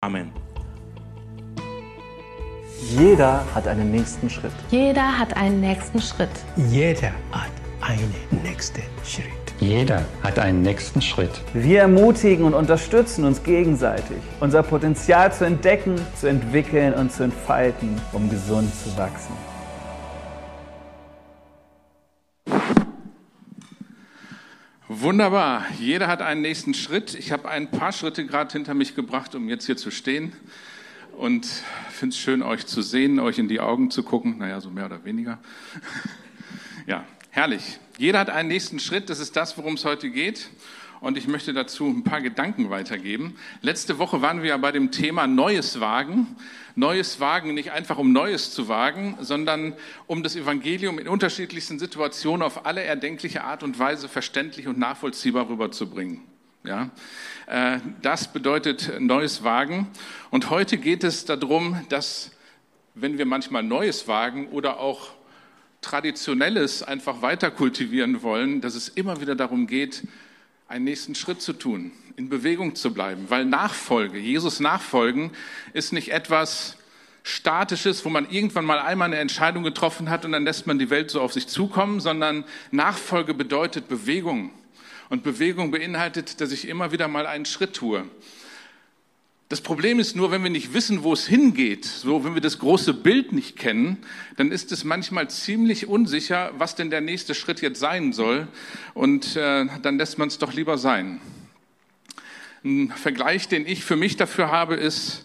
Amen. Jeder hat einen nächsten Schritt. Jeder hat einen nächsten Schritt. Jeder hat einen nächsten Schritt. Jeder hat einen nächsten Schritt. Wir ermutigen und unterstützen uns gegenseitig, unser Potenzial zu entdecken, zu entwickeln und zu entfalten, um gesund zu wachsen. Wunderbar. Jeder hat einen nächsten Schritt. Ich habe ein paar Schritte gerade hinter mich gebracht, um jetzt hier zu stehen. Und finde es schön, euch zu sehen, euch in die Augen zu gucken. Naja, so mehr oder weniger. Ja, herrlich. Jeder hat einen nächsten Schritt. Das ist das, worum es heute geht. Und ich möchte dazu ein paar Gedanken weitergeben. Letzte Woche waren wir ja bei dem Thema Neues wagen. Neues wagen, nicht einfach um Neues zu wagen, sondern um das Evangelium in unterschiedlichsten Situationen auf alle erdenkliche Art und Weise verständlich und nachvollziehbar rüberzubringen. Ja, äh, das bedeutet Neues wagen. Und heute geht es darum, dass wenn wir manchmal Neues wagen oder auch Traditionelles einfach weiter kultivieren wollen, dass es immer wieder darum geht, einen nächsten Schritt zu tun, in Bewegung zu bleiben. Weil Nachfolge, Jesus nachfolgen, ist nicht etwas Statisches, wo man irgendwann mal einmal eine Entscheidung getroffen hat und dann lässt man die Welt so auf sich zukommen, sondern Nachfolge bedeutet Bewegung. Und Bewegung beinhaltet, dass ich immer wieder mal einen Schritt tue. Das Problem ist nur, wenn wir nicht wissen, wo es hingeht, so wenn wir das große Bild nicht kennen, dann ist es manchmal ziemlich unsicher, was denn der nächste Schritt jetzt sein soll. Und äh, dann lässt man es doch lieber sein. Ein Vergleich, den ich für mich dafür habe, ist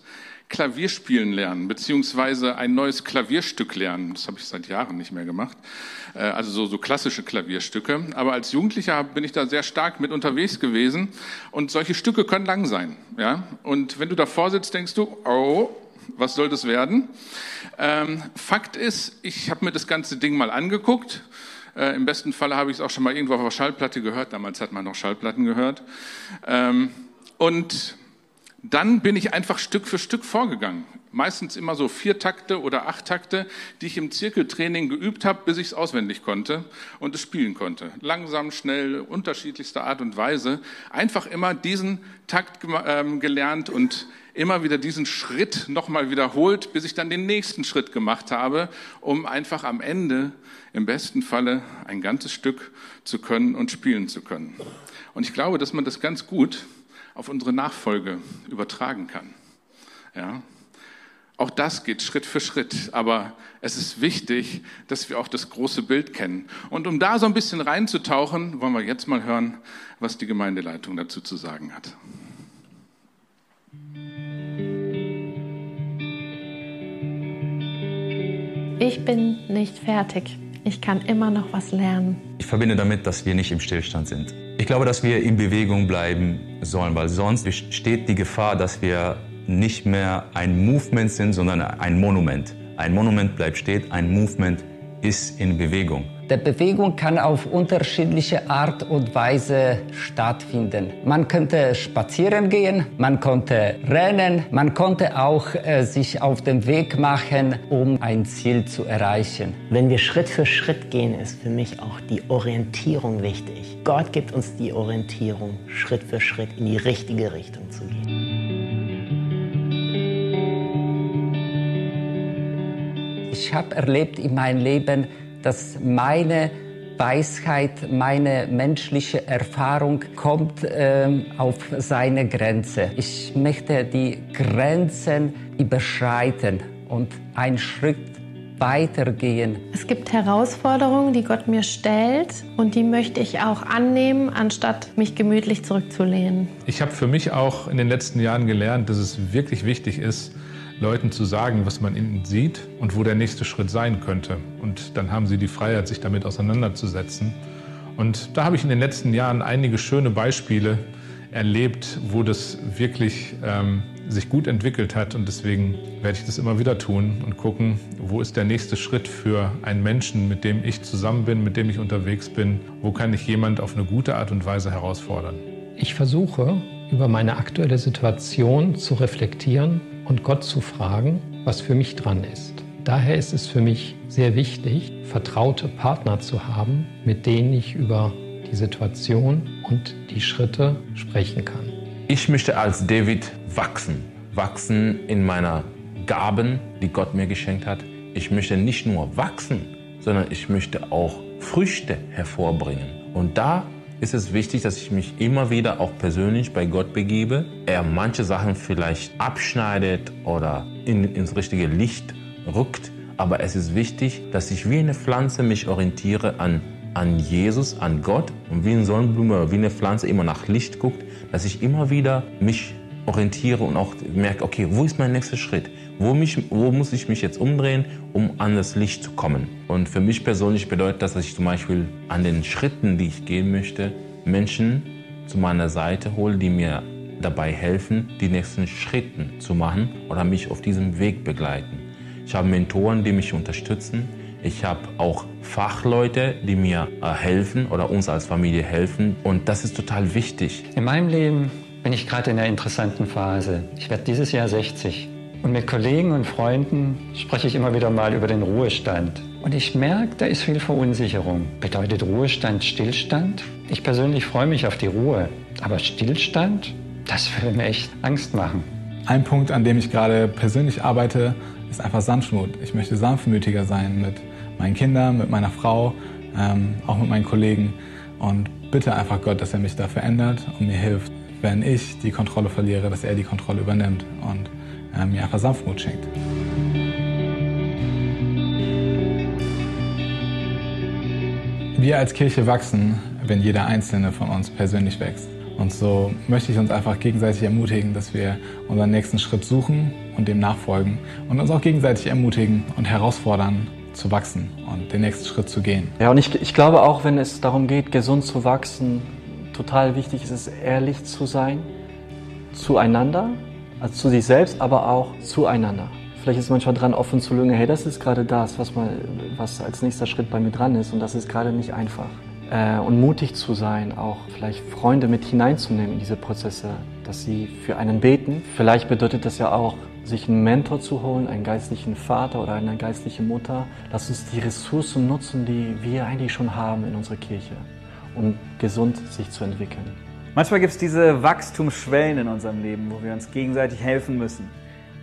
Klavierspielen lernen, beziehungsweise ein neues Klavierstück lernen. Das habe ich seit Jahren nicht mehr gemacht. Äh, also so, so klassische Klavierstücke. Aber als Jugendlicher bin ich da sehr stark mit unterwegs gewesen. Und solche Stücke können lang sein. Ja? Und wenn du davor sitzt, denkst du, oh, was soll das werden? Ähm, Fakt ist, ich habe mir das ganze Ding mal angeguckt. Äh, Im besten Falle habe ich es auch schon mal irgendwo auf der Schallplatte gehört. Damals hat man noch Schallplatten gehört. Ähm, und dann bin ich einfach Stück für Stück vorgegangen. Meistens immer so vier Takte oder acht Takte, die ich im Zirkeltraining geübt habe, bis ich es auswendig konnte und es spielen konnte. Langsam, schnell, unterschiedlichster Art und Weise. Einfach immer diesen Takt ähm, gelernt und immer wieder diesen Schritt nochmal wiederholt, bis ich dann den nächsten Schritt gemacht habe, um einfach am Ende im besten Falle ein ganzes Stück zu können und spielen zu können. Und ich glaube, dass man das ganz gut auf unsere Nachfolge übertragen kann. Ja? Auch das geht Schritt für Schritt, aber es ist wichtig, dass wir auch das große Bild kennen. Und um da so ein bisschen reinzutauchen, wollen wir jetzt mal hören, was die Gemeindeleitung dazu zu sagen hat. Ich bin nicht fertig. Ich kann immer noch was lernen. Ich verbinde damit, dass wir nicht im Stillstand sind. Ich glaube, dass wir in Bewegung bleiben sollen, weil sonst besteht die Gefahr, dass wir nicht mehr ein Movement sind, sondern ein Monument. Ein Monument bleibt stehen, ein Movement ist in Bewegung. Die Bewegung kann auf unterschiedliche Art und Weise stattfinden. Man könnte spazieren gehen, man konnte rennen, man konnte auch äh, sich auf den Weg machen, um ein Ziel zu erreichen. Wenn wir Schritt für Schritt gehen, ist für mich auch die Orientierung wichtig. Gott gibt uns die Orientierung, Schritt für Schritt in die richtige Richtung zu gehen. Ich habe erlebt in meinem Leben, dass meine Weisheit, meine menschliche Erfahrung kommt ähm, auf seine Grenze. Ich möchte die Grenzen überschreiten und einen Schritt weitergehen. Es gibt Herausforderungen, die Gott mir stellt und die möchte ich auch annehmen, anstatt mich gemütlich zurückzulehnen. Ich habe für mich auch in den letzten Jahren gelernt, dass es wirklich wichtig ist, Leuten zu sagen, was man ihnen sieht und wo der nächste Schritt sein könnte. Und dann haben sie die Freiheit, sich damit auseinanderzusetzen. Und da habe ich in den letzten Jahren einige schöne Beispiele erlebt, wo das wirklich ähm, sich gut entwickelt hat. Und deswegen werde ich das immer wieder tun und gucken, wo ist der nächste Schritt für einen Menschen, mit dem ich zusammen bin, mit dem ich unterwegs bin. Wo kann ich jemand auf eine gute Art und Weise herausfordern? Ich versuche, über meine aktuelle Situation zu reflektieren und Gott zu fragen, was für mich dran ist. Daher ist es für mich sehr wichtig, vertraute Partner zu haben, mit denen ich über die Situation und die Schritte sprechen kann. Ich möchte als David wachsen. wachsen in meiner Gaben, die Gott mir geschenkt hat. Ich möchte nicht nur wachsen, sondern ich möchte auch Früchte hervorbringen. Und da ist es wichtig, dass ich mich immer wieder auch persönlich bei Gott begebe. Er manche Sachen vielleicht abschneidet oder in, ins richtige Licht rückt. Aber es ist wichtig, dass ich wie eine Pflanze mich orientiere an, an Jesus, an Gott und wie eine Sonnenblume, wie eine Pflanze immer nach Licht guckt, dass ich immer wieder mich orientiere und auch merke, okay, wo ist mein nächster Schritt? Wo, mich, wo muss ich mich jetzt umdrehen, um an das Licht zu kommen? Und für mich persönlich bedeutet das, dass ich zum Beispiel an den Schritten, die ich gehen möchte, Menschen zu meiner Seite hole, die mir dabei helfen, die nächsten Schritte zu machen oder mich auf diesem Weg begleiten. Ich habe Mentoren, die mich unterstützen. Ich habe auch Fachleute, die mir äh, helfen oder uns als Familie helfen. Und das ist total wichtig. In meinem Leben bin ich gerade in einer interessanten Phase. Ich werde dieses Jahr 60. Und mit Kollegen und Freunden spreche ich immer wieder mal über den Ruhestand. Und ich merke, da ist viel Verunsicherung. Bedeutet Ruhestand Stillstand? Ich persönlich freue mich auf die Ruhe. Aber Stillstand, das würde mir echt Angst machen. Ein Punkt, an dem ich gerade persönlich arbeite, ist einfach Sanftmut. Ich möchte sanftmütiger sein mit meinen Kindern, mit meiner Frau, ähm, auch mit meinen Kollegen. Und bitte einfach Gott, dass er mich da verändert und mir hilft, wenn ich die Kontrolle verliere, dass er die Kontrolle übernimmt und mir einfach Sanftmut schenkt. Wir als Kirche wachsen, wenn jeder Einzelne von uns persönlich wächst. Und so möchte ich uns einfach gegenseitig ermutigen, dass wir unseren nächsten Schritt suchen und dem nachfolgen und uns auch gegenseitig ermutigen und herausfordern, zu wachsen und den nächsten Schritt zu gehen. Ja, und ich, ich glaube auch, wenn es darum geht, gesund zu wachsen, total wichtig ist es, ehrlich zu sein zueinander, also zu sich selbst, aber auch zueinander. Vielleicht ist es manchmal dran, offen zu lügen, hey, das ist gerade das, was, mal, was als nächster Schritt bei mir dran ist und das ist gerade nicht einfach. Äh, und mutig zu sein, auch vielleicht Freunde mit hineinzunehmen in diese Prozesse, dass sie für einen beten. Vielleicht bedeutet das ja auch, sich einen Mentor zu holen, einen geistlichen Vater oder eine geistliche Mutter. Lass uns die Ressourcen nutzen, die wir eigentlich schon haben in unserer Kirche, um gesund sich zu entwickeln. Manchmal gibt es diese Wachstumsschwellen in unserem Leben, wo wir uns gegenseitig helfen müssen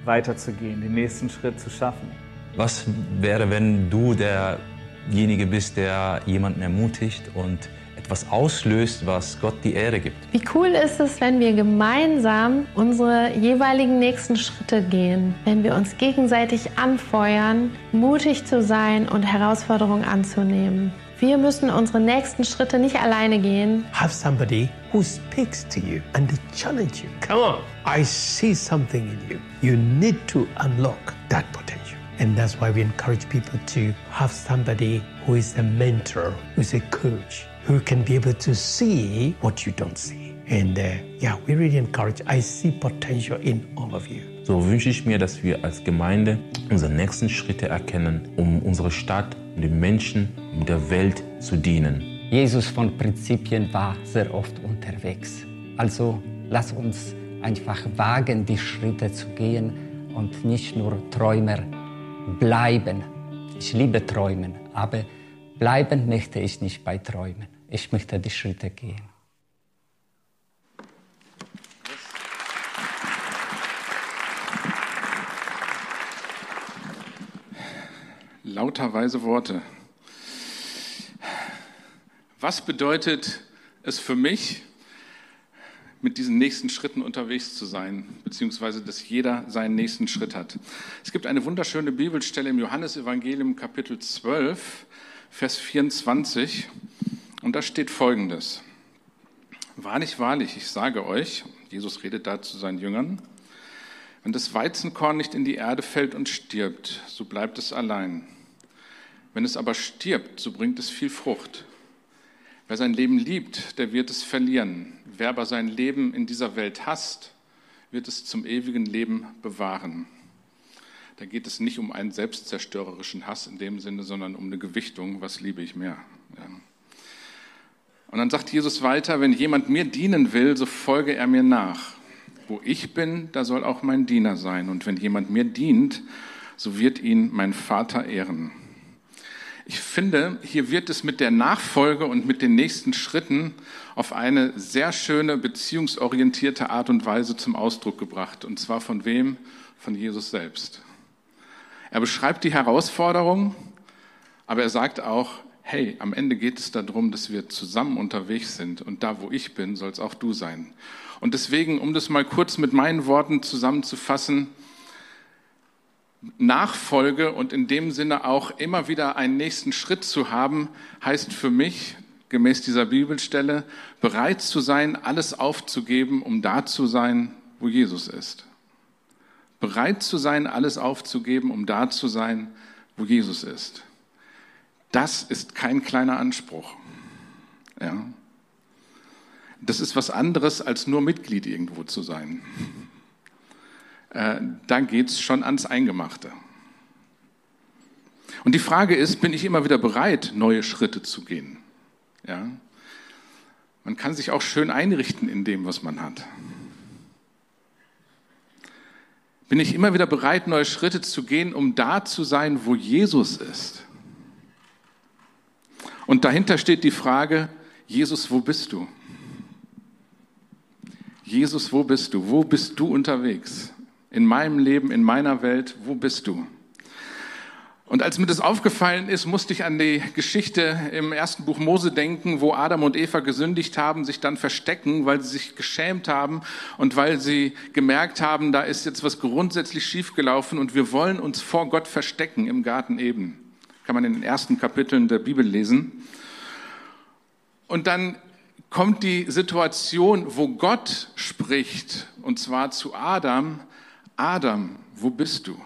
weiterzugehen, den nächsten Schritt zu schaffen. Was wäre, wenn du derjenige bist, der jemanden ermutigt und etwas auslöst, was Gott die Ehre gibt? Wie cool ist es, wenn wir gemeinsam unsere jeweiligen nächsten Schritte gehen, wenn wir uns gegenseitig anfeuern, mutig zu sein und Herausforderungen anzunehmen. Wir müssen unsere nächsten Schritte nicht alleine gehen. Have somebody who speaks to you and challenge you. Come on, I see something in you. You need to unlock that potential. And that's why we encourage people to have somebody who is a mentor, who's a coach, who can be able to see what you don't see. And uh, yeah, we really encourage. I see potential in all of you. So wünsche ich mir, dass wir als Gemeinde unsere nächsten Schritte erkennen, um unsere Stadt und den Menschen und der Welt zu dienen. Jesus von Prinzipien war sehr oft unterwegs. Also lass uns einfach wagen, die Schritte zu gehen und nicht nur Träumer bleiben. Ich liebe Träumen, aber bleiben möchte ich nicht bei Träumen. Ich möchte die Schritte gehen. Lauter weise Worte. Was bedeutet es für mich, mit diesen nächsten Schritten unterwegs zu sein, beziehungsweise dass jeder seinen nächsten Schritt hat. Es gibt eine wunderschöne Bibelstelle im Johannesevangelium Kapitel 12, Vers 24, und da steht Folgendes. Wahrlich, wahrlich, ich sage euch, Jesus redet da zu seinen Jüngern, wenn das Weizenkorn nicht in die Erde fällt und stirbt, so bleibt es allein. Wenn es aber stirbt, so bringt es viel Frucht. Wer sein Leben liebt, der wird es verlieren. Wer aber sein Leben in dieser Welt hasst, wird es zum ewigen Leben bewahren. Da geht es nicht um einen selbstzerstörerischen Hass in dem Sinne, sondern um eine Gewichtung, was liebe ich mehr. Ja. Und dann sagt Jesus weiter, wenn jemand mir dienen will, so folge er mir nach. Wo ich bin, da soll auch mein Diener sein. Und wenn jemand mir dient, so wird ihn mein Vater ehren. Ich finde, hier wird es mit der Nachfolge und mit den nächsten Schritten auf eine sehr schöne beziehungsorientierte Art und Weise zum Ausdruck gebracht. Und zwar von wem? Von Jesus selbst. Er beschreibt die Herausforderung, aber er sagt auch, hey, am Ende geht es darum, dass wir zusammen unterwegs sind und da, wo ich bin, soll es auch du sein. Und deswegen, um das mal kurz mit meinen Worten zusammenzufassen, Nachfolge und in dem Sinne auch immer wieder einen nächsten Schritt zu haben, heißt für mich, gemäß dieser Bibelstelle, bereit zu sein, alles aufzugeben, um da zu sein, wo Jesus ist. Bereit zu sein, alles aufzugeben, um da zu sein, wo Jesus ist. Das ist kein kleiner Anspruch. Ja. Das ist was anderes, als nur Mitglied irgendwo zu sein. Äh, da geht's schon ans Eingemachte. Und die Frage ist, bin ich immer wieder bereit, neue Schritte zu gehen? Ja. Man kann sich auch schön einrichten in dem, was man hat. Bin ich immer wieder bereit, neue Schritte zu gehen, um da zu sein, wo Jesus ist? Und dahinter steht die Frage, Jesus, wo bist du? Jesus, wo bist du? Wo bist du unterwegs? In meinem Leben, in meiner Welt, wo bist du? Und als mir das aufgefallen ist, musste ich an die Geschichte im ersten Buch Mose denken, wo Adam und Eva gesündigt haben, sich dann verstecken, weil sie sich geschämt haben und weil sie gemerkt haben, da ist jetzt was grundsätzlich schiefgelaufen und wir wollen uns vor Gott verstecken im Garten Eden. Kann man in den ersten Kapiteln der Bibel lesen. Und dann kommt die Situation, wo Gott spricht, und zwar zu Adam, Adam, wo bist du?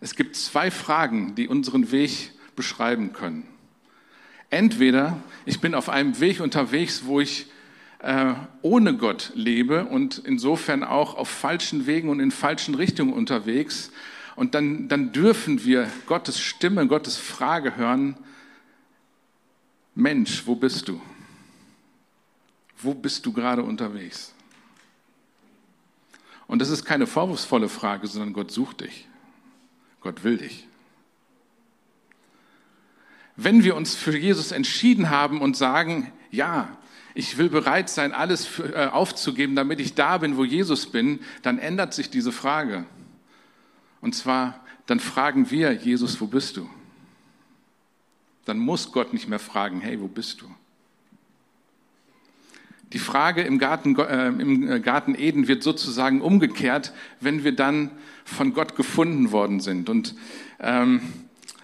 Es gibt zwei Fragen, die unseren Weg beschreiben können. Entweder ich bin auf einem Weg unterwegs, wo ich äh, ohne Gott lebe und insofern auch auf falschen Wegen und in falschen Richtungen unterwegs. Und dann, dann dürfen wir Gottes Stimme, Gottes Frage hören. Mensch, wo bist du? Wo bist du gerade unterwegs? Und das ist keine vorwurfsvolle Frage, sondern Gott sucht dich. Gott will dich. Wenn wir uns für Jesus entschieden haben und sagen, ja, ich will bereit sein, alles äh, aufzugeben, damit ich da bin, wo Jesus bin, dann ändert sich diese Frage. Und zwar, dann fragen wir, Jesus, wo bist du? Dann muss Gott nicht mehr fragen, hey, wo bist du? Die Frage im Garten, äh, im Garten Eden wird sozusagen umgekehrt, wenn wir dann von Gott gefunden worden sind. Und ähm,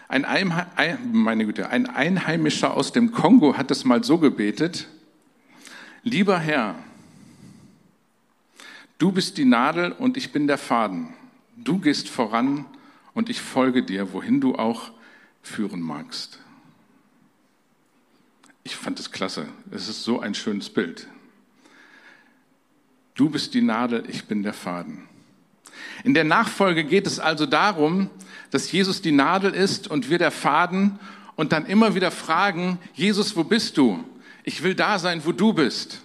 ein, Einheim, meine Güte, ein Einheimischer aus dem Kongo hat es mal so gebetet, lieber Herr, du bist die Nadel und ich bin der Faden. Du gehst voran und ich folge dir, wohin du auch führen magst. Ich fand es klasse. Es ist so ein schönes Bild. Du bist die Nadel, ich bin der Faden. In der Nachfolge geht es also darum, dass Jesus die Nadel ist und wir der Faden und dann immer wieder fragen, Jesus, wo bist du? Ich will da sein, wo du bist.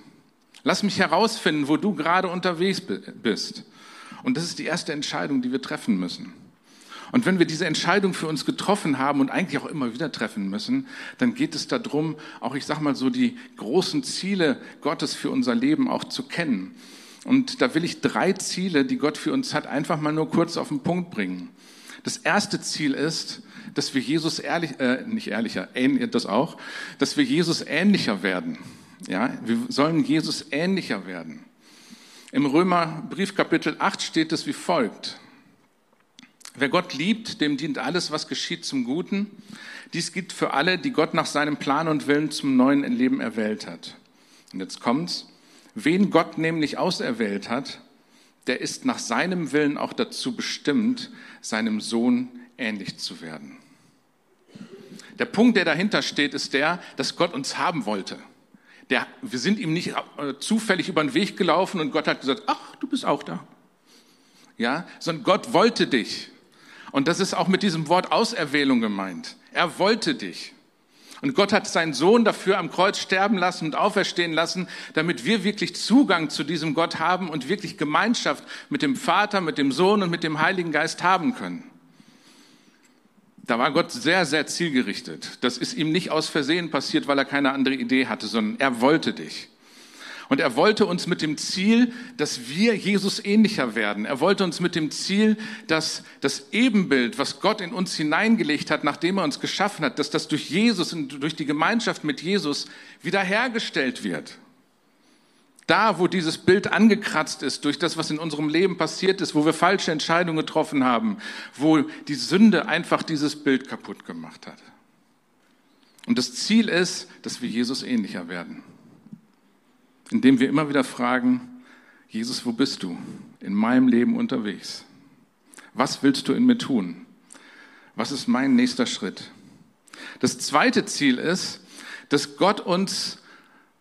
Lass mich herausfinden, wo du gerade unterwegs bist. Und das ist die erste Entscheidung, die wir treffen müssen. Und wenn wir diese Entscheidung für uns getroffen haben und eigentlich auch immer wieder treffen müssen, dann geht es darum, auch ich sag mal so die großen Ziele Gottes für unser Leben auch zu kennen. Und da will ich drei Ziele, die Gott für uns hat, einfach mal nur kurz auf den Punkt bringen. Das erste Ziel ist, dass wir Jesus ehrlich, äh, nicht ehrlicher, das auch, dass wir Jesus ähnlicher werden. Ja, wir sollen Jesus ähnlicher werden. Im Römerbrief Kapitel 8 steht es wie folgt. Wer Gott liebt, dem dient alles, was geschieht, zum Guten. Dies gilt für alle, die Gott nach seinem Plan und Willen zum neuen Leben erwählt hat. Und jetzt kommt's. Wen Gott nämlich auserwählt hat, der ist nach seinem Willen auch dazu bestimmt, seinem Sohn ähnlich zu werden. Der Punkt, der dahinter steht, ist der, dass Gott uns haben wollte. Der, wir sind ihm nicht äh, zufällig über den Weg gelaufen und Gott hat gesagt, ach, du bist auch da. Ja, sondern Gott wollte dich. Und das ist auch mit diesem Wort Auserwählung gemeint. Er wollte dich. Und Gott hat seinen Sohn dafür am Kreuz sterben lassen und auferstehen lassen, damit wir wirklich Zugang zu diesem Gott haben und wirklich Gemeinschaft mit dem Vater, mit dem Sohn und mit dem Heiligen Geist haben können. Da war Gott sehr, sehr zielgerichtet. Das ist ihm nicht aus Versehen passiert, weil er keine andere Idee hatte, sondern er wollte dich. Und er wollte uns mit dem Ziel, dass wir Jesus ähnlicher werden. Er wollte uns mit dem Ziel, dass das Ebenbild, was Gott in uns hineingelegt hat, nachdem er uns geschaffen hat, dass das durch Jesus und durch die Gemeinschaft mit Jesus wiederhergestellt wird. Da, wo dieses Bild angekratzt ist durch das, was in unserem Leben passiert ist, wo wir falsche Entscheidungen getroffen haben, wo die Sünde einfach dieses Bild kaputt gemacht hat. Und das Ziel ist, dass wir Jesus ähnlicher werden. Indem wir immer wieder fragen, Jesus, wo bist du in meinem Leben unterwegs? Was willst du in mir tun? Was ist mein nächster Schritt? Das zweite Ziel ist, dass Gott uns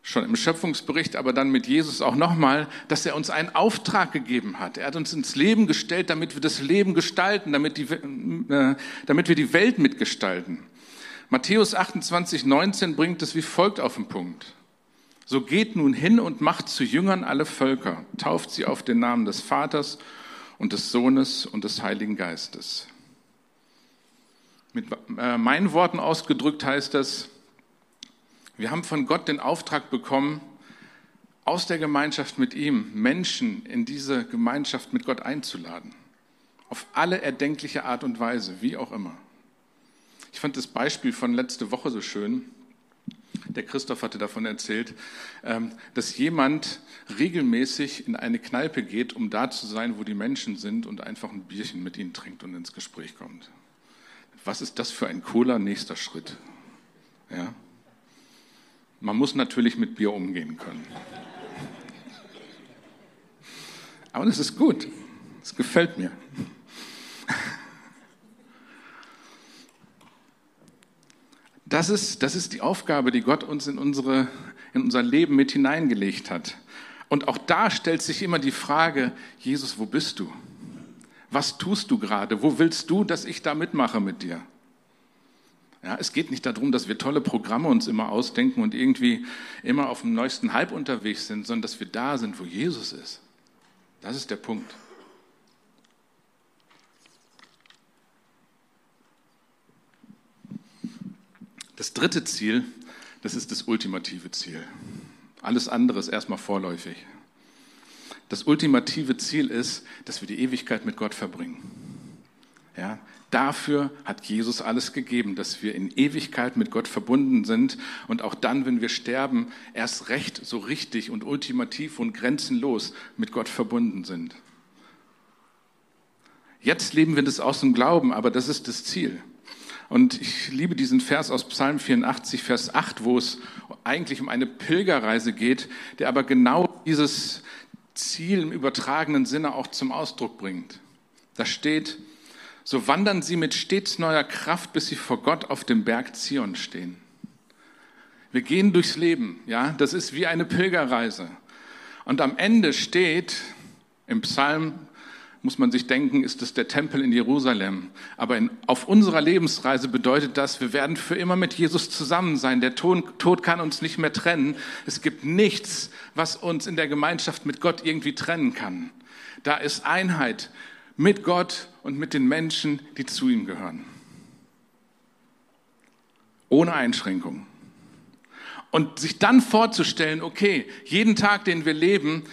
schon im Schöpfungsbericht, aber dann mit Jesus auch nochmal, dass er uns einen Auftrag gegeben hat. Er hat uns ins Leben gestellt, damit wir das Leben gestalten, damit, die, äh, damit wir die Welt mitgestalten. Matthäus 28, 19 bringt es wie folgt auf den Punkt. So geht nun hin und macht zu Jüngern alle Völker, tauft sie auf den Namen des Vaters und des Sohnes und des Heiligen Geistes. Mit äh, meinen Worten ausgedrückt heißt das, wir haben von Gott den Auftrag bekommen, aus der Gemeinschaft mit ihm Menschen in diese Gemeinschaft mit Gott einzuladen. Auf alle erdenkliche Art und Weise, wie auch immer. Ich fand das Beispiel von letzte Woche so schön. Der Christoph hatte davon erzählt, ähm, dass jemand regelmäßig in eine Kneipe geht, um da zu sein, wo die Menschen sind und einfach ein Bierchen mit ihnen trinkt und ins Gespräch kommt. Was ist das für ein cooler nächster Schritt? Ja? Man muss natürlich mit Bier umgehen können. Aber das ist gut. Das gefällt mir. Das ist, das ist die Aufgabe, die Gott uns in, unsere, in unser Leben mit hineingelegt hat. Und auch da stellt sich immer die Frage, Jesus, wo bist du? Was tust du gerade? Wo willst du, dass ich da mitmache mit dir? Ja, es geht nicht darum, dass wir tolle Programme uns immer ausdenken und irgendwie immer auf dem neuesten Hype unterwegs sind, sondern dass wir da sind, wo Jesus ist. Das ist der Punkt. Das dritte Ziel, das ist das ultimative Ziel. Alles andere ist erstmal vorläufig. Das ultimative Ziel ist, dass wir die Ewigkeit mit Gott verbringen. Ja, Dafür hat Jesus alles gegeben, dass wir in Ewigkeit mit Gott verbunden sind und auch dann, wenn wir sterben, erst recht so richtig und ultimativ und grenzenlos mit Gott verbunden sind. Jetzt leben wir das aus dem Glauben, aber das ist das Ziel. Und ich liebe diesen Vers aus Psalm 84, Vers 8, wo es eigentlich um eine Pilgerreise geht, der aber genau dieses Ziel im übertragenen Sinne auch zum Ausdruck bringt. Da steht, so wandern sie mit stets neuer Kraft, bis sie vor Gott auf dem Berg Zion stehen. Wir gehen durchs Leben, ja, das ist wie eine Pilgerreise. Und am Ende steht im Psalm, muss man sich denken, ist es der Tempel in Jerusalem. Aber in, auf unserer Lebensreise bedeutet das, wir werden für immer mit Jesus zusammen sein. Der Tod, Tod kann uns nicht mehr trennen. Es gibt nichts, was uns in der Gemeinschaft mit Gott irgendwie trennen kann. Da ist Einheit mit Gott und mit den Menschen, die zu ihm gehören. Ohne Einschränkung. Und sich dann vorzustellen, okay, jeden Tag, den wir leben,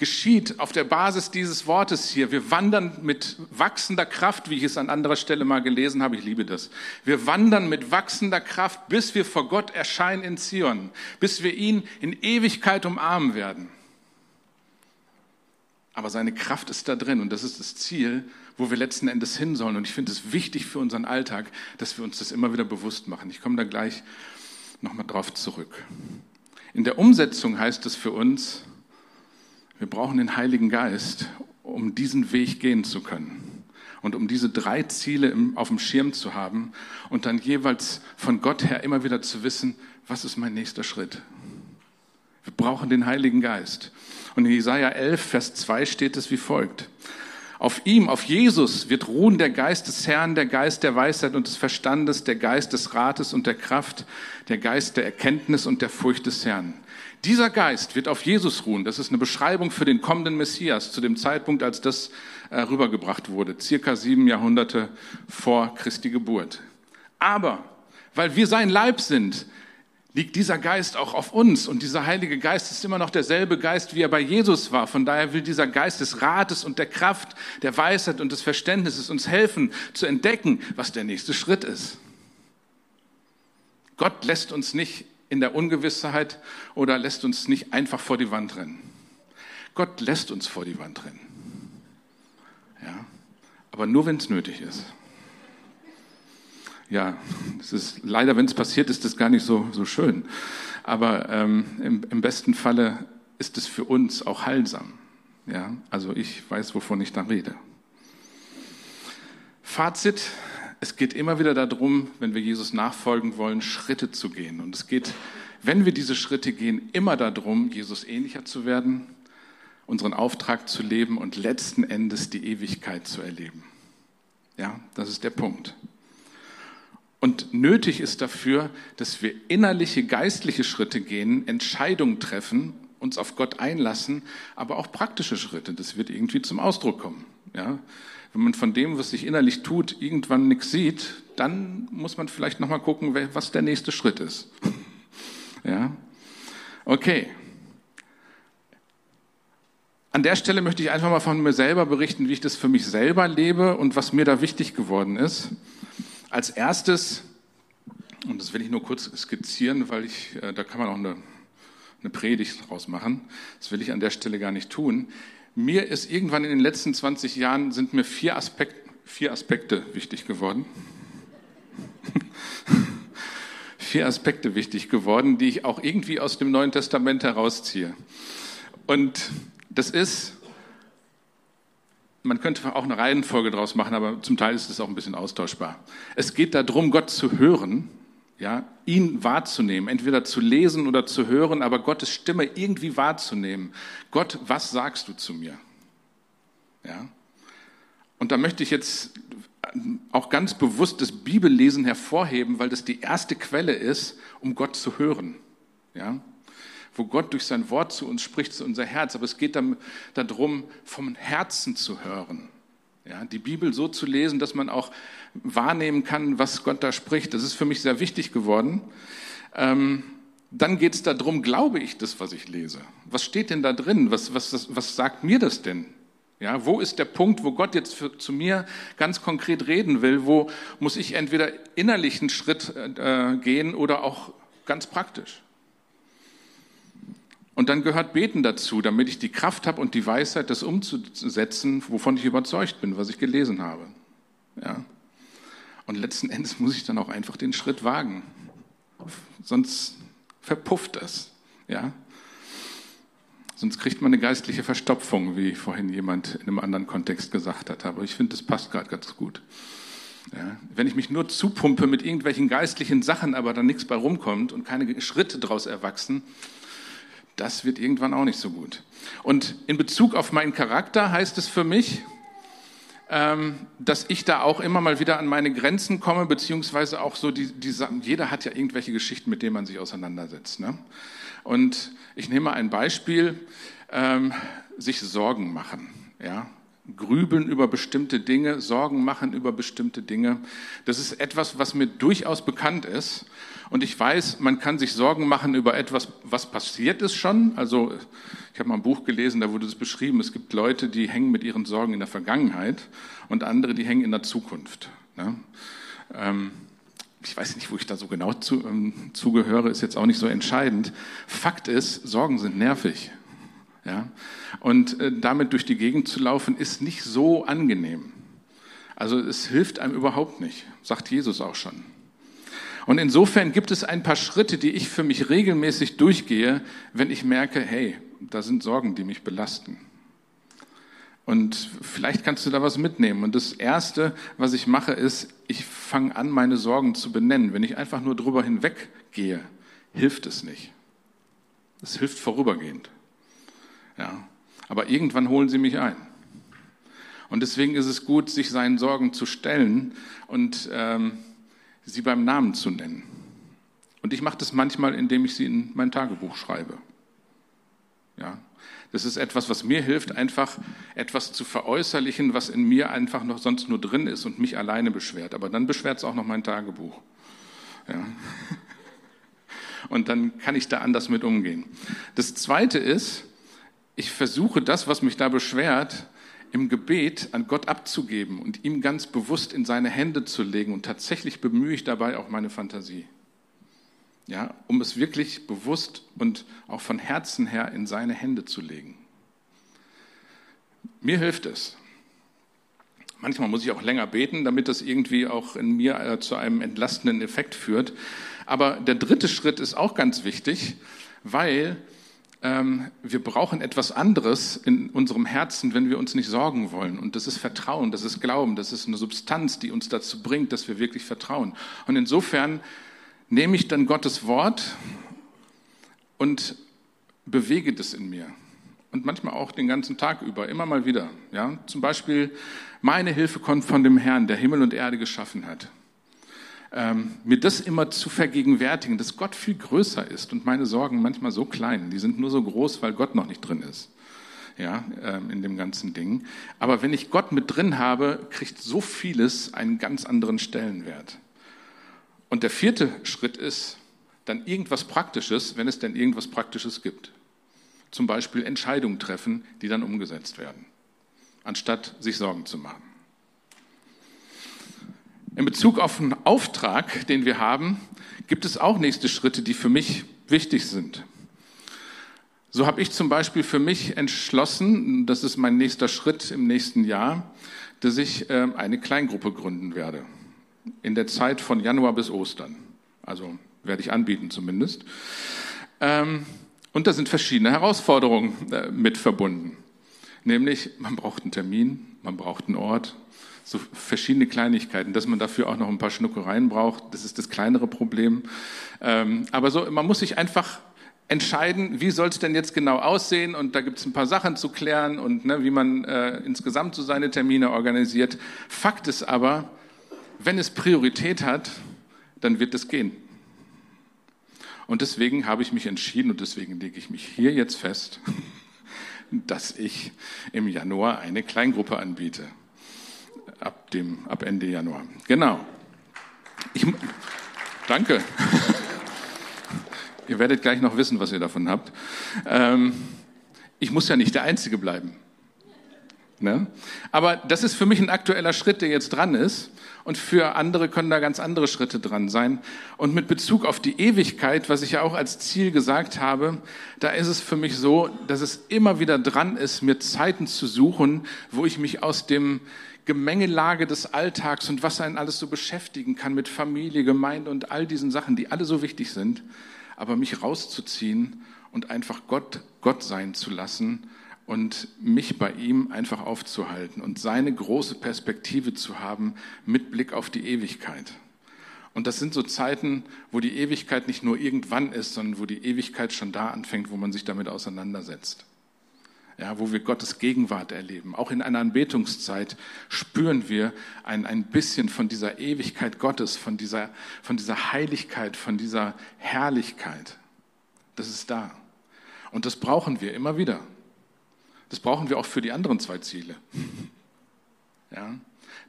geschieht auf der Basis dieses Wortes hier. Wir wandern mit wachsender Kraft, wie ich es an anderer Stelle mal gelesen habe, ich liebe das. Wir wandern mit wachsender Kraft, bis wir vor Gott erscheinen in Zion, bis wir ihn in Ewigkeit umarmen werden. Aber seine Kraft ist da drin und das ist das Ziel, wo wir letzten Endes hin sollen. Und ich finde es wichtig für unseren Alltag, dass wir uns das immer wieder bewusst machen. Ich komme da gleich nochmal drauf zurück. In der Umsetzung heißt es für uns, wir brauchen den Heiligen Geist, um diesen Weg gehen zu können. Und um diese drei Ziele auf dem Schirm zu haben und dann jeweils von Gott her immer wieder zu wissen, was ist mein nächster Schritt? Wir brauchen den Heiligen Geist. Und in Jesaja 11, Vers 2 steht es wie folgt. Auf ihm, auf Jesus wird ruhen der Geist des Herrn, der Geist der Weisheit und des Verstandes, der Geist des Rates und der Kraft, der Geist der Erkenntnis und der Furcht des Herrn. Dieser Geist wird auf Jesus ruhen. Das ist eine Beschreibung für den kommenden Messias zu dem Zeitpunkt, als das äh, rübergebracht wurde, circa sieben Jahrhunderte vor Christi Geburt. Aber weil wir sein Leib sind, liegt dieser Geist auch auf uns. Und dieser Heilige Geist ist immer noch derselbe Geist, wie er bei Jesus war. Von daher will dieser Geist des Rates und der Kraft, der Weisheit und des Verständnisses uns helfen zu entdecken, was der nächste Schritt ist. Gott lässt uns nicht in der Ungewissheit oder lässt uns nicht einfach vor die Wand rennen. Gott lässt uns vor die Wand rennen. Ja, aber nur wenn es nötig ist ja, es ist leider, wenn es passiert, ist das gar nicht so, so schön. Aber ähm, im, im besten Falle ist es für uns auch heilsam. Ja, also ich weiß, wovon ich da rede. Fazit, es geht immer wieder darum, wenn wir Jesus nachfolgen wollen, Schritte zu gehen. Und es geht, wenn wir diese Schritte gehen, immer darum, Jesus ähnlicher zu werden, unseren Auftrag zu leben und letzten Endes die Ewigkeit zu erleben. Ja, das ist der Punkt. Und nötig ist dafür, dass wir innerliche, geistliche Schritte gehen, Entscheidungen treffen, uns auf Gott einlassen, aber auch praktische Schritte. Das wird irgendwie zum Ausdruck kommen. Ja? Wenn man von dem, was sich innerlich tut, irgendwann nichts sieht, dann muss man vielleicht nochmal gucken, was der nächste Schritt ist. ja? Okay. An der Stelle möchte ich einfach mal von mir selber berichten, wie ich das für mich selber lebe und was mir da wichtig geworden ist. Als erstes, und das will ich nur kurz skizzieren, weil ich, äh, da kann man auch eine, eine Predigt draus machen. Das will ich an der Stelle gar nicht tun. Mir ist irgendwann in den letzten 20 Jahren sind mir vier, Aspekt, vier Aspekte wichtig geworden. vier Aspekte wichtig geworden, die ich auch irgendwie aus dem Neuen Testament herausziehe. Und das ist man könnte auch eine Reihenfolge draus machen, aber zum Teil ist es auch ein bisschen austauschbar. Es geht darum, Gott zu hören, ja, ihn wahrzunehmen, entweder zu lesen oder zu hören, aber Gottes Stimme irgendwie wahrzunehmen. Gott, was sagst du zu mir? Ja. Und da möchte ich jetzt auch ganz bewusst das Bibellesen hervorheben, weil das die erste Quelle ist, um Gott zu hören. Ja wo Gott durch sein Wort zu uns spricht, zu unser Herz. Aber es geht darum, vom Herzen zu hören. Ja, die Bibel so zu lesen, dass man auch wahrnehmen kann, was Gott da spricht. Das ist für mich sehr wichtig geworden. Ähm, dann geht es darum, glaube ich das, was ich lese? Was steht denn da drin? Was, was, was sagt mir das denn? Ja, wo ist der Punkt, wo Gott jetzt für, zu mir ganz konkret reden will? Wo muss ich entweder innerlich einen Schritt äh, gehen oder auch ganz praktisch? Und dann gehört Beten dazu, damit ich die Kraft habe und die Weisheit, das umzusetzen, wovon ich überzeugt bin, was ich gelesen habe. Ja. Und letzten Endes muss ich dann auch einfach den Schritt wagen. Sonst verpufft es. Ja. Sonst kriegt man eine geistliche Verstopfung, wie vorhin jemand in einem anderen Kontext gesagt hat. Aber ich finde, das passt gerade ganz gut. Ja, wenn ich mich nur zupumpe mit irgendwelchen geistlichen Sachen, aber dann nichts bei rumkommt und keine Schritte daraus erwachsen, das wird irgendwann auch nicht so gut. Und in Bezug auf meinen Charakter heißt es für mich, ähm, dass ich da auch immer mal wieder an meine Grenzen komme, beziehungsweise auch so die, die jeder hat ja irgendwelche Geschichten, mit denen man sich auseinandersetzt. Ne? Und ich nehme ein Beispiel, ähm, sich Sorgen machen. Ja? Grübeln über bestimmte Dinge, Sorgen machen über bestimmte Dinge. Das ist etwas, was mir durchaus bekannt ist. Und ich weiß, man kann sich Sorgen machen über etwas, was passiert ist schon. Also ich habe mal ein Buch gelesen, da wurde es beschrieben, es gibt Leute, die hängen mit ihren Sorgen in der Vergangenheit und andere, die hängen in der Zukunft. Ne? Ähm, ich weiß nicht, wo ich da so genau zu, ähm, zugehöre, ist jetzt auch nicht so entscheidend. Fakt ist, Sorgen sind nervig. Ja? Und äh, damit durch die Gegend zu laufen, ist nicht so angenehm. Also es hilft einem überhaupt nicht, sagt Jesus auch schon. Und insofern gibt es ein paar Schritte, die ich für mich regelmäßig durchgehe, wenn ich merke, hey, da sind Sorgen, die mich belasten. Und vielleicht kannst du da was mitnehmen. Und das Erste, was ich mache, ist, ich fange an, meine Sorgen zu benennen. Wenn ich einfach nur drüber hinweggehe, hilft es nicht. Es hilft vorübergehend. Ja. Aber irgendwann holen sie mich ein. Und deswegen ist es gut, sich seinen Sorgen zu stellen und ähm, sie beim Namen zu nennen. Und ich mache das manchmal, indem ich sie in mein Tagebuch schreibe. Ja, das ist etwas, was mir hilft, einfach etwas zu veräußerlichen, was in mir einfach noch sonst nur drin ist und mich alleine beschwert. Aber dann beschwert es auch noch mein Tagebuch. Ja. Und dann kann ich da anders mit umgehen. Das Zweite ist, ich versuche das, was mich da beschwert, im Gebet an Gott abzugeben und ihm ganz bewusst in seine Hände zu legen. Und tatsächlich bemühe ich dabei auch meine Fantasie. Ja, um es wirklich bewusst und auch von Herzen her in seine Hände zu legen. Mir hilft es. Manchmal muss ich auch länger beten, damit das irgendwie auch in mir äh, zu einem entlastenden Effekt führt. Aber der dritte Schritt ist auch ganz wichtig, weil ähm, wir brauchen etwas anderes in unserem Herzen, wenn wir uns nicht sorgen wollen. Und das ist Vertrauen, das ist Glauben, das ist eine Substanz, die uns dazu bringt, dass wir wirklich vertrauen. Und insofern nehme ich dann Gottes Wort und bewege das in mir. Und manchmal auch den ganzen Tag über, immer mal wieder. Ja? Zum Beispiel, meine Hilfe kommt von dem Herrn, der Himmel und Erde geschaffen hat ähm, mir das immer zu vergegenwärtigen, dass Gott viel größer ist und meine Sorgen manchmal so klein. Die sind nur so groß, weil Gott noch nicht drin ist. Ja, ähm, in dem ganzen Ding. Aber wenn ich Gott mit drin habe, kriegt so vieles einen ganz anderen Stellenwert. Und der vierte Schritt ist dann irgendwas Praktisches, wenn es denn irgendwas Praktisches gibt. Zum Beispiel Entscheidungen treffen, die dann umgesetzt werden, anstatt sich Sorgen zu machen. In Bezug auf einen Auftrag, den wir haben, gibt es auch nächste Schritte, die für mich wichtig sind. So habe ich zum Beispiel für mich entschlossen, das ist mein nächster Schritt im nächsten Jahr, dass ich ähm, eine Kleingruppe gründen werde. In der Zeit von Januar bis Ostern. Also werde ich anbieten zumindest. Ähm, und da sind verschiedene Herausforderungen äh, mit verbunden. Nämlich, man braucht einen Termin, man braucht einen Ort, so verschiedene Kleinigkeiten. Dass man dafür auch noch ein paar Schnuckereien braucht, das ist das kleinere Problem. Ähm, aber so, man muss sich einfach entscheiden, wie soll es denn jetzt genau aussehen und da gibt es ein paar Sachen zu klären und ne, wie man äh, insgesamt so seine Termine organisiert. Fakt ist aber, wenn es Priorität hat, dann wird es gehen. Und deswegen habe ich mich entschieden und deswegen lege ich mich hier jetzt fest, dass ich im Januar eine Kleingruppe anbiete ab, dem, ab Ende Januar. Genau. Ich, danke. ihr werdet gleich noch wissen, was ihr davon habt. Ähm, ich muss ja nicht der Einzige bleiben. Ne? Aber das ist für mich ein aktueller Schritt, der jetzt dran ist. Und für andere können da ganz andere Schritte dran sein. Und mit Bezug auf die Ewigkeit, was ich ja auch als Ziel gesagt habe, da ist es für mich so, dass es immer wieder dran ist, mir Zeiten zu suchen, wo ich mich aus dem Gemengelage des Alltags und was einen alles so beschäftigen kann mit Familie, Gemeinde und all diesen Sachen, die alle so wichtig sind, aber mich rauszuziehen und einfach Gott Gott sein zu lassen und mich bei ihm einfach aufzuhalten und seine große Perspektive zu haben mit Blick auf die Ewigkeit. Und das sind so Zeiten, wo die Ewigkeit nicht nur irgendwann ist, sondern wo die Ewigkeit schon da anfängt, wo man sich damit auseinandersetzt ja, wo wir Gottes Gegenwart erleben. Auch in einer Anbetungszeit spüren wir ein, ein bisschen von dieser Ewigkeit Gottes, von dieser, von dieser Heiligkeit, von dieser Herrlichkeit. Das ist da. Und das brauchen wir immer wieder. Das brauchen wir auch für die anderen zwei Ziele. Ja,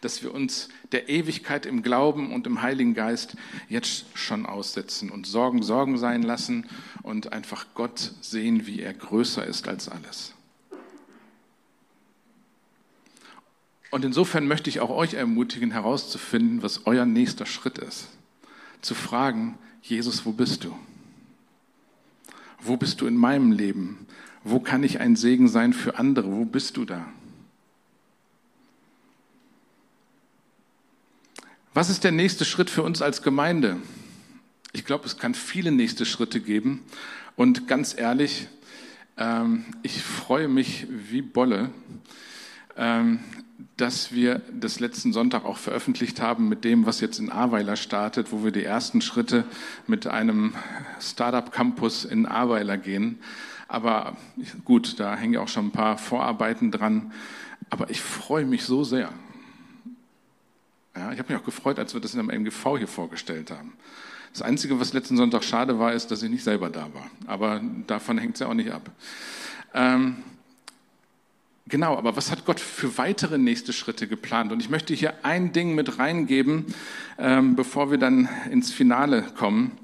dass wir uns der Ewigkeit im Glauben und im Heiligen Geist jetzt schon aussetzen und Sorgen Sorgen sein lassen und einfach Gott sehen, wie er größer ist als alles. Und insofern möchte ich auch euch ermutigen, herauszufinden, was euer nächster Schritt ist. Zu fragen, Jesus, wo bist du? Wo bist du in meinem Leben? Wo kann ich ein Segen sein für andere? Wo bist du da? Was ist der nächste Schritt für uns als Gemeinde? Ich glaube, es kann viele nächste Schritte geben. Und ganz ehrlich, ähm, ich freue mich wie Bolle, ähm, dass wir das letzten Sonntag auch veröffentlicht haben mit dem, was jetzt in Ahrweiler startet, wo wir die ersten Schritte mit einem Startup-Campus in Ahrweiler gehen. Aber gut, da hängen auch schon ein paar Vorarbeiten dran. Aber ich freue mich so sehr. Ja, ich habe mich auch gefreut, als wir das in einem MGV hier vorgestellt haben. Das Einzige, was letzten Sonntag schade war, ist, dass ich nicht selber da war. Aber davon hängt es ja auch nicht ab. Ähm, genau, aber was hat Gott für weitere nächste Schritte geplant? Und ich möchte hier ein Ding mit reingeben, ähm, bevor wir dann ins Finale kommen.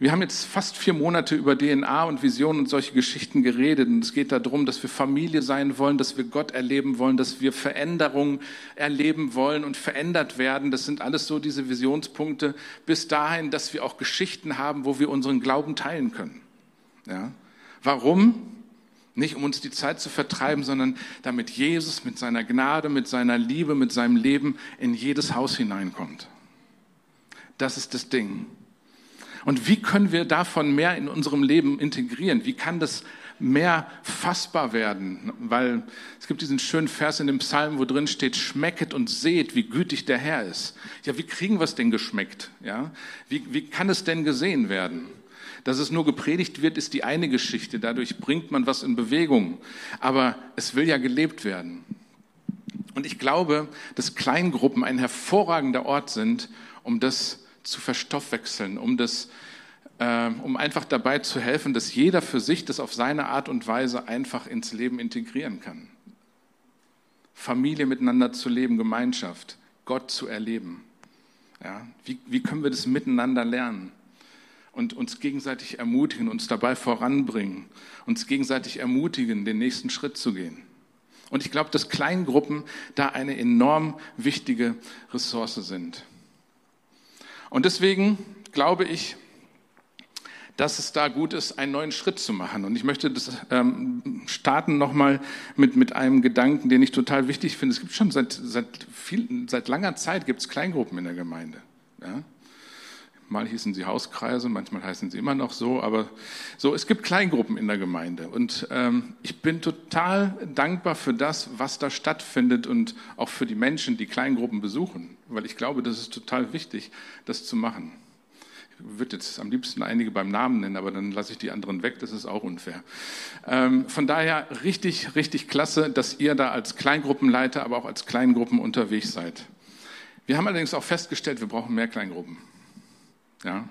Wir haben jetzt fast vier Monate über DNA und Vision und solche Geschichten geredet. Und es geht darum, dass wir Familie sein wollen, dass wir Gott erleben wollen, dass wir Veränderung erleben wollen und verändert werden. Das sind alles so diese Visionspunkte bis dahin, dass wir auch Geschichten haben, wo wir unseren Glauben teilen können. Ja? Warum? Nicht um uns die Zeit zu vertreiben, sondern damit Jesus mit seiner Gnade, mit seiner Liebe, mit seinem Leben in jedes Haus hineinkommt. Das ist das Ding. Und wie können wir davon mehr in unserem Leben integrieren? Wie kann das mehr fassbar werden? Weil es gibt diesen schönen Vers in dem Psalm, wo drin steht, schmecket und seht, wie gütig der Herr ist. Ja, wie kriegen wir es denn geschmeckt? Ja? Wie, wie kann es denn gesehen werden? Dass es nur gepredigt wird, ist die eine Geschichte. Dadurch bringt man was in Bewegung. Aber es will ja gelebt werden. Und ich glaube, dass Kleingruppen ein hervorragender Ort sind, um das zu verstoffwechseln, um das, äh, um einfach dabei zu helfen, dass jeder für sich das auf seine Art und Weise einfach ins Leben integrieren kann. Familie miteinander zu leben, Gemeinschaft, Gott zu erleben. Ja, wie, wie können wir das miteinander lernen? Und uns gegenseitig ermutigen, uns dabei voranbringen, uns gegenseitig ermutigen, den nächsten Schritt zu gehen. Und ich glaube, dass Kleingruppen da eine enorm wichtige Ressource sind. Und deswegen glaube ich, dass es da gut ist, einen neuen Schritt zu machen. Und ich möchte das ähm, starten nochmal mit, mit einem Gedanken, den ich total wichtig finde. Es gibt schon seit, seit, viel, seit langer Zeit gibt es Kleingruppen in der Gemeinde. Ja? Mal hießen sie Hauskreise, manchmal heißen sie immer noch so, aber so, es gibt Kleingruppen in der Gemeinde. Und ähm, ich bin total dankbar für das, was da stattfindet und auch für die Menschen, die Kleingruppen besuchen, weil ich glaube, das ist total wichtig, das zu machen. Ich würde jetzt am liebsten einige beim Namen nennen, aber dann lasse ich die anderen weg, das ist auch unfair. Ähm, von daher richtig, richtig klasse, dass ihr da als Kleingruppenleiter, aber auch als Kleingruppen unterwegs seid. Wir haben allerdings auch festgestellt, wir brauchen mehr Kleingruppen. Ja?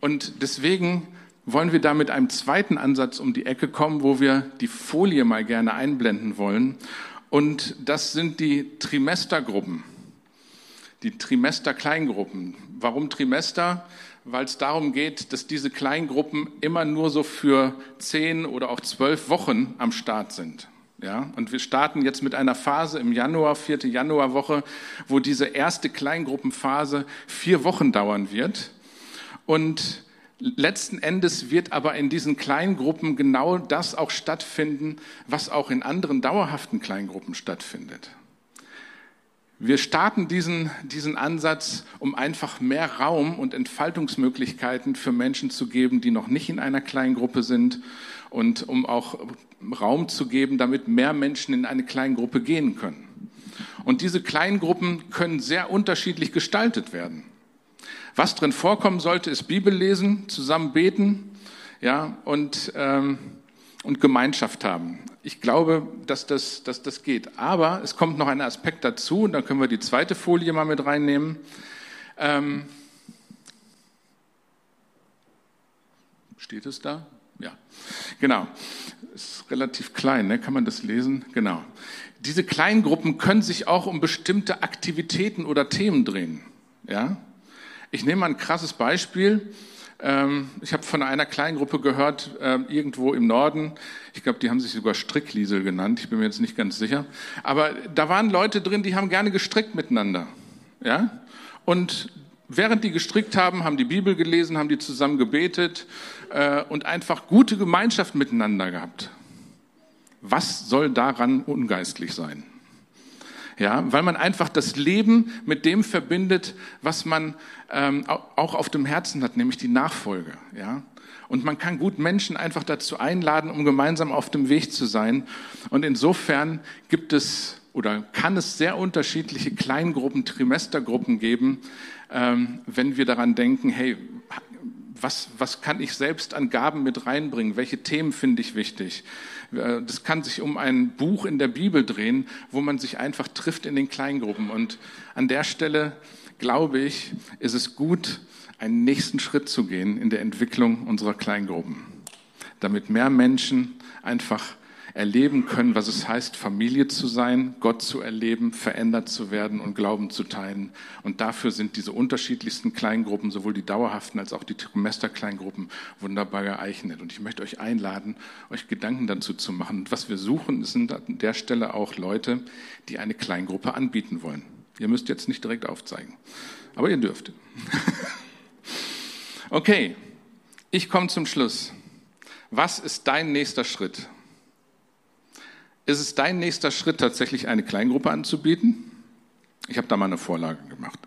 Und deswegen wollen wir da mit einem zweiten Ansatz um die Ecke kommen, wo wir die Folie mal gerne einblenden wollen. Und das sind die Trimestergruppen, die Trimester-Kleingruppen. Warum Trimester? Weil es darum geht, dass diese Kleingruppen immer nur so für zehn oder auch zwölf Wochen am Start sind. Ja, und wir starten jetzt mit einer Phase im Januar, vierte Januarwoche, wo diese erste Kleingruppenphase vier Wochen dauern wird. Und letzten Endes wird aber in diesen Kleingruppen genau das auch stattfinden, was auch in anderen dauerhaften Kleingruppen stattfindet. Wir starten diesen, diesen Ansatz, um einfach mehr Raum und Entfaltungsmöglichkeiten für Menschen zu geben, die noch nicht in einer Kleingruppe sind und um auch Raum zu geben, damit mehr Menschen in eine Kleingruppe gehen können. Und diese Kleingruppen können sehr unterschiedlich gestaltet werden. Was drin vorkommen sollte, ist Bibel lesen, zusammen beten, ja, und, ähm, und Gemeinschaft haben. Ich glaube, dass das, dass das geht. Aber es kommt noch ein Aspekt dazu, und da können wir die zweite Folie mal mit reinnehmen. Ähm, steht es da? Ja, genau. Ist relativ klein, ne? kann man das lesen? Genau. Diese Kleingruppen können sich auch um bestimmte Aktivitäten oder Themen drehen. Ja? Ich nehme mal ein krasses Beispiel. Ähm, ich habe von einer Kleingruppe gehört, ähm, irgendwo im Norden. Ich glaube, die haben sich sogar Strickliesel genannt. Ich bin mir jetzt nicht ganz sicher. Aber da waren Leute drin, die haben gerne gestrickt miteinander. Ja? Und während die gestrickt haben, haben die Bibel gelesen, haben die zusammen gebetet äh, und einfach gute Gemeinschaft miteinander gehabt. Was soll daran ungeistlich sein? Ja, weil man einfach das Leben mit dem verbindet, was man ähm, auch auf dem Herzen hat, nämlich die Nachfolge. Ja, und man kann gut Menschen einfach dazu einladen, um gemeinsam auf dem Weg zu sein. Und insofern gibt es oder kann es sehr unterschiedliche Kleingruppen, Trimestergruppen geben, wenn wir daran denken, hey, Was, was kann ich selbst an Gaben mit reinbringen? Welche Themen finde ich wichtig? Äh, das kann sich um ein Buch in der Bibel drehen, wo man sich einfach trifft in den Kleingruppen. Und an der Stelle, glaube ich, ist es gut, einen nächsten Schritt zu gehen in der Entwicklung unserer Kleingruppen, damit mehr Menschen einfach erleben können, was es heißt, Familie zu sein, Gott zu erleben, verändert zu werden und Glauben zu teilen. Und dafür sind diese unterschiedlichsten Kleingruppen, sowohl die dauerhaften als auch die Trimester-Kleingruppen, wunderbar geeignet. Und ich möchte euch einladen, euch Gedanken dazu zu machen. Und was wir suchen, sind an der Stelle auch Leute, die eine Kleingruppe anbieten wollen. Ihr müsst jetzt nicht direkt aufzeigen, aber ihr dürft. okay, ich komme zum Schluss. Was ist dein nächster Schritt? Ist es dein nächster Schritt, tatsächlich eine Kleingruppe anzubieten? Ich habe da mal eine Vorlage gemacht.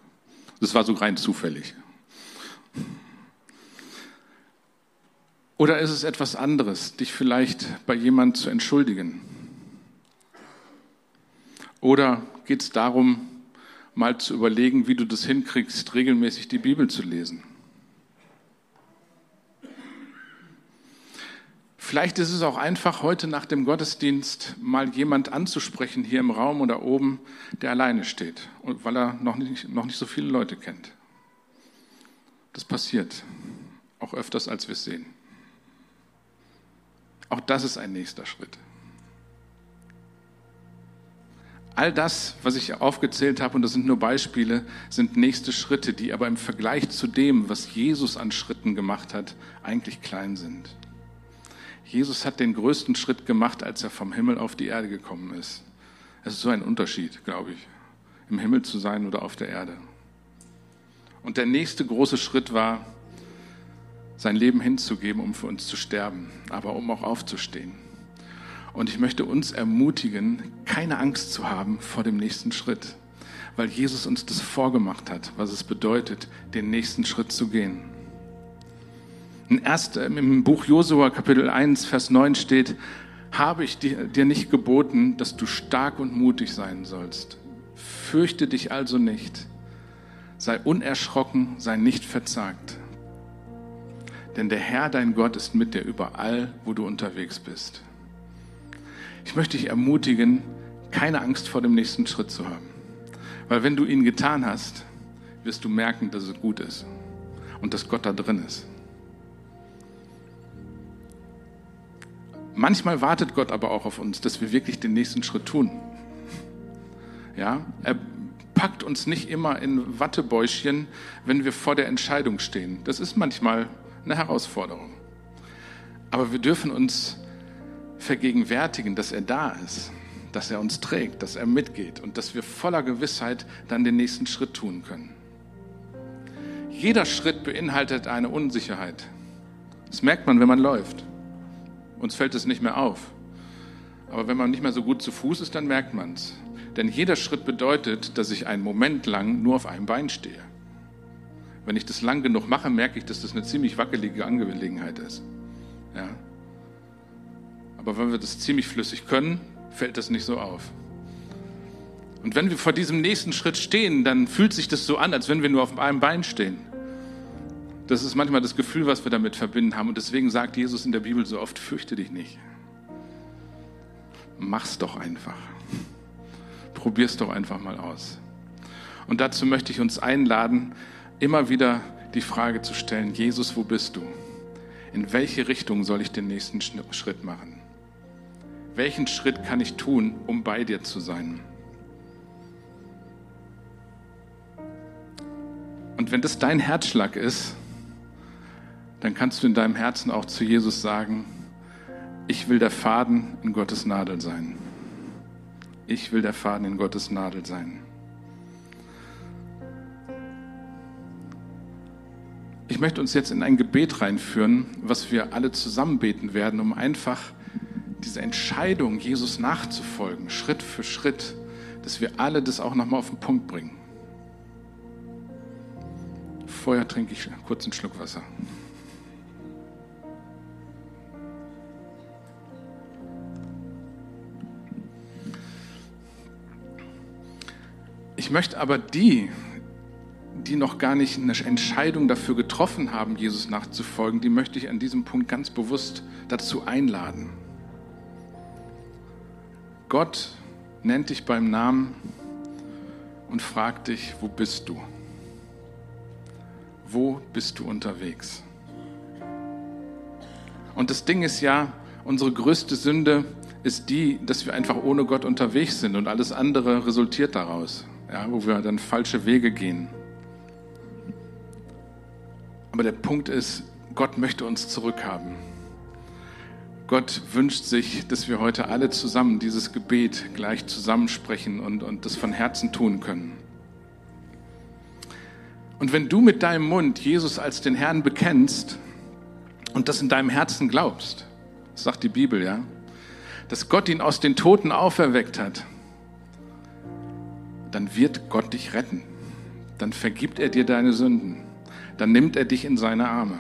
Das war so rein zufällig. Oder ist es etwas anderes, dich vielleicht bei jemand zu entschuldigen? Oder geht es darum, mal zu überlegen, wie du das hinkriegst, regelmäßig die Bibel zu lesen? Vielleicht ist es auch einfach, heute nach dem Gottesdienst mal jemand anzusprechen hier im Raum oder oben, der alleine steht, weil er noch nicht, noch nicht so viele Leute kennt. Das passiert auch öfters, als wir es sehen. Auch das ist ein nächster Schritt. All das, was ich aufgezählt habe, und das sind nur Beispiele, sind nächste Schritte, die aber im Vergleich zu dem, was Jesus an Schritten gemacht hat, eigentlich klein sind. Jesus hat den größten Schritt gemacht, als er vom Himmel auf die Erde gekommen ist. Es ist so ein Unterschied, glaube ich, im Himmel zu sein oder auf der Erde. Und der nächste große Schritt war, sein Leben hinzugeben, um für uns zu sterben, aber um auch aufzustehen. Und ich möchte uns ermutigen, keine Angst zu haben vor dem nächsten Schritt, weil Jesus uns das vorgemacht hat, was es bedeutet, den nächsten Schritt zu gehen. Erst, Im Buch Josua Kapitel 1, Vers 9 steht, habe ich dir nicht geboten, dass du stark und mutig sein sollst. Fürchte dich also nicht. Sei unerschrocken, sei nicht verzagt. Denn der Herr, dein Gott, ist mit dir überall, wo du unterwegs bist. Ich möchte dich ermutigen, keine Angst vor dem nächsten Schritt zu haben. Weil wenn du ihn getan hast, wirst du merken, dass es gut ist und dass Gott da drin ist. Manchmal wartet Gott aber auch auf uns, dass wir wirklich den nächsten Schritt tun. Ja, er packt uns nicht immer in Wattebäuschen, wenn wir vor der Entscheidung stehen. Das ist manchmal eine Herausforderung. Aber wir dürfen uns vergegenwärtigen, dass er da ist, dass er uns trägt, dass er mitgeht und dass wir voller Gewissheit dann den nächsten Schritt tun können. Jeder Schritt beinhaltet eine Unsicherheit. Das merkt man, wenn man läuft. Uns fällt es nicht mehr auf. Aber wenn man nicht mehr so gut zu Fuß ist, dann merkt man es. Denn jeder Schritt bedeutet, dass ich einen Moment lang nur auf einem Bein stehe. Wenn ich das lang genug mache, merke ich, dass das eine ziemlich wackelige Angelegenheit ist. Ja. Aber wenn wir das ziemlich flüssig können, fällt das nicht so auf. Und wenn wir vor diesem nächsten Schritt stehen, dann fühlt sich das so an, als wenn wir nur auf einem Bein stehen. Das ist manchmal das Gefühl, was wir damit verbinden haben. Und deswegen sagt Jesus in der Bibel so oft, fürchte dich nicht. Mach's doch einfach. Probier's doch einfach mal aus. Und dazu möchte ich uns einladen, immer wieder die Frage zu stellen, Jesus, wo bist du? In welche Richtung soll ich den nächsten Schritt machen? Welchen Schritt kann ich tun, um bei dir zu sein? Und wenn das dein Herzschlag ist, dann kannst du in deinem Herzen auch zu Jesus sagen, ich will der Faden in Gottes Nadel sein. Ich will der Faden in Gottes Nadel sein. Ich möchte uns jetzt in ein Gebet reinführen, was wir alle zusammen beten werden, um einfach diese Entscheidung, Jesus nachzufolgen, Schritt für Schritt, dass wir alle das auch nochmal auf den Punkt bringen. Vorher trinke ich kurz einen Schluck Wasser. Ich möchte aber die, die noch gar nicht eine Entscheidung dafür getroffen haben, Jesus nachzufolgen, die möchte ich an diesem Punkt ganz bewusst dazu einladen. Gott nennt dich beim Namen und fragt dich, wo bist du? Wo bist du unterwegs? Und das Ding ist ja, unsere größte Sünde ist die, dass wir einfach ohne Gott unterwegs sind und alles andere resultiert daraus, ja, wo wir dann falsche Wege gehen. Aber der Punkt ist, Gott möchte uns zurückhaben. Gott wünscht sich, dass wir heute alle zusammen dieses Gebet gleich zusammensprechen und, und das von Herzen tun können. Und wenn du mit deinem Mund Jesus als den Herrn bekennst und das in deinem Herzen glaubst, sagt die Bibel, ja, dass Gott ihn aus den Toten auferweckt hat, dann wird Gott dich retten. Dann vergibt er dir deine Sünden dann nimmt er dich in seine Arme.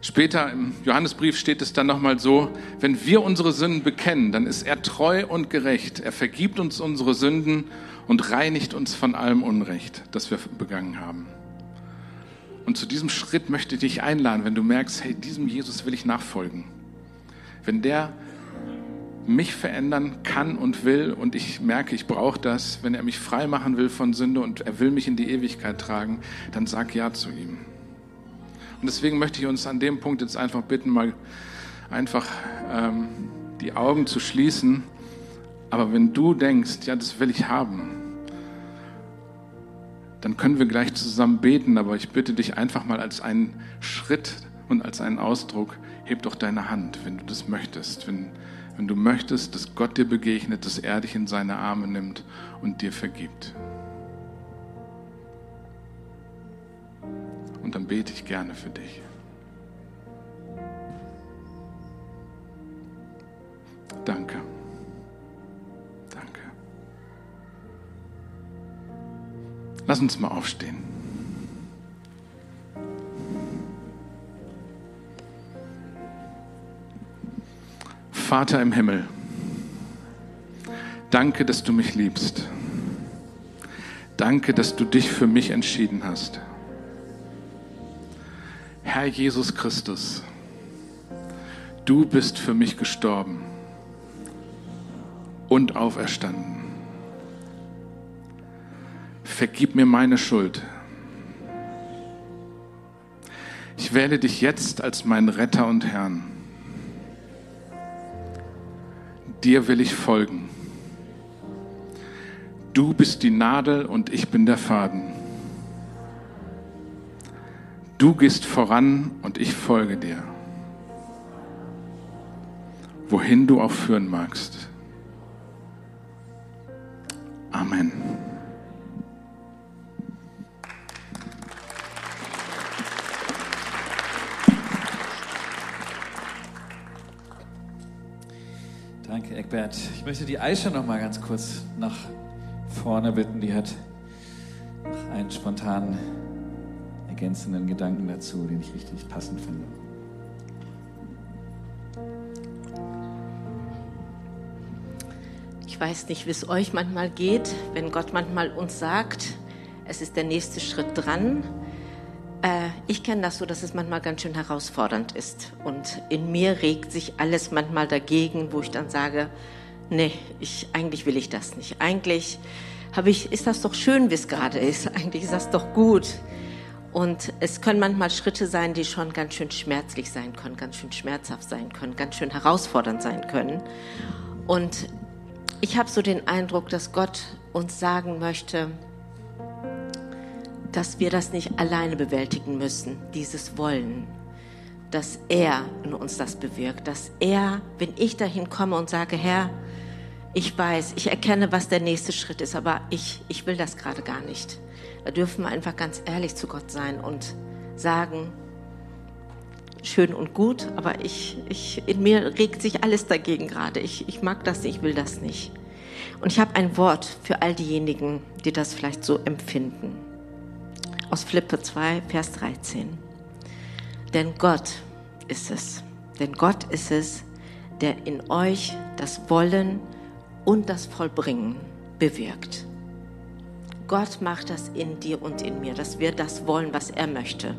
Später im Johannesbrief steht es dann nochmal so, wenn wir unsere Sünden bekennen, dann ist er treu und gerecht. Er vergibt uns unsere Sünden und reinigt uns von allem Unrecht, das wir begangen haben. Und zu diesem Schritt möchte ich dich einladen, wenn du merkst, hey, diesem Jesus will ich nachfolgen. Wenn der mich verändern kann und will und ich merke, ich brauche das, wenn er mich frei machen will von Sünde und er will mich in die Ewigkeit tragen, dann sag ja zu ihm. Und deswegen möchte ich uns an dem Punkt jetzt einfach bitten, mal einfach ähm, die Augen zu schließen. Aber wenn du denkst, ja, das will ich haben, dann können wir gleich zusammen beten. Aber ich bitte dich einfach mal als einen Schritt und als einen Ausdruck, heb doch deine Hand, wenn du das möchtest. Wenn, wenn du möchtest, dass Gott dir begegnet, dass er dich in seine Arme nimmt und dir vergibt. Und dann bete ich gerne für dich. Danke. Danke. Lass uns mal aufstehen. Vater im Himmel, danke, dass du mich liebst. Danke, dass du dich für mich entschieden hast. Herr Jesus Christus, du bist für mich gestorben und auferstanden. Vergib mir meine Schuld. Ich wähle dich jetzt als meinen Retter und Herrn. Dir will ich folgen. Du bist die Nadel und ich bin der Faden. Du gehst voran und ich folge dir. Wohin du auch führen magst. Amen. Eckbert. Ich möchte die Aisha noch mal ganz kurz nach vorne bitten. Die hat noch einen spontanen ergänzenden Gedanken dazu, den ich richtig passend finde. Ich weiß nicht, wie es euch manchmal geht, wenn Gott manchmal uns sagt, es ist der nächste Schritt dran äh, ich kenne das so, dass es manchmal ganz schön herausfordernd ist. Und in mir regt sich alles manchmal dagegen, wo ich dann sage, nee, ich, eigentlich will ich das nicht. Eigentlich habe ich, ist das doch schön, wie es gerade ist. Eigentlich ist das doch gut. Und es können manchmal Schritte sein, die schon ganz schön schmerzlich sein können, ganz schön schmerzhaft sein können, ganz schön herausfordernd sein können. Und ich habe so den Eindruck, dass Gott uns sagen möchte, dass wir das nicht alleine bewältigen müssen, dieses Wollen, dass er in uns das bewirkt, dass er, wenn ich dahin komme und sage, Herr, ich weiß, ich erkenne, was der nächste Schritt ist, aber ich, ich will das gerade gar nicht. Da dürfen wir einfach ganz ehrlich zu Gott sein und sagen, schön und gut, aber ich, ich, in mir regt sich alles dagegen gerade. Ich, ich mag das nicht, ich will das nicht. Und ich habe ein Wort für all diejenigen, die das vielleicht so empfinden aus Philippe 2, Vers 13. Denn Gott ist es, denn Gott ist es, der in euch das Wollen und das Vollbringen bewirkt. Gott macht das in dir und in mir, dass wir das wollen, was er möchte.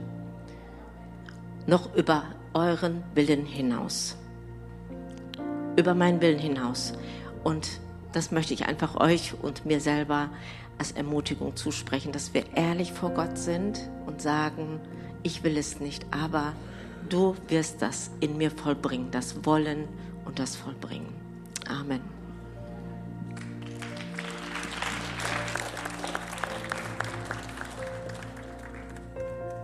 Noch über euren Willen hinaus. Über meinen Willen hinaus. Und das möchte ich einfach euch und mir selber als Ermutigung zusprechen, dass wir ehrlich vor Gott sind und sagen, ich will es nicht, aber du wirst das in mir vollbringen, das Wollen und das Vollbringen. Amen.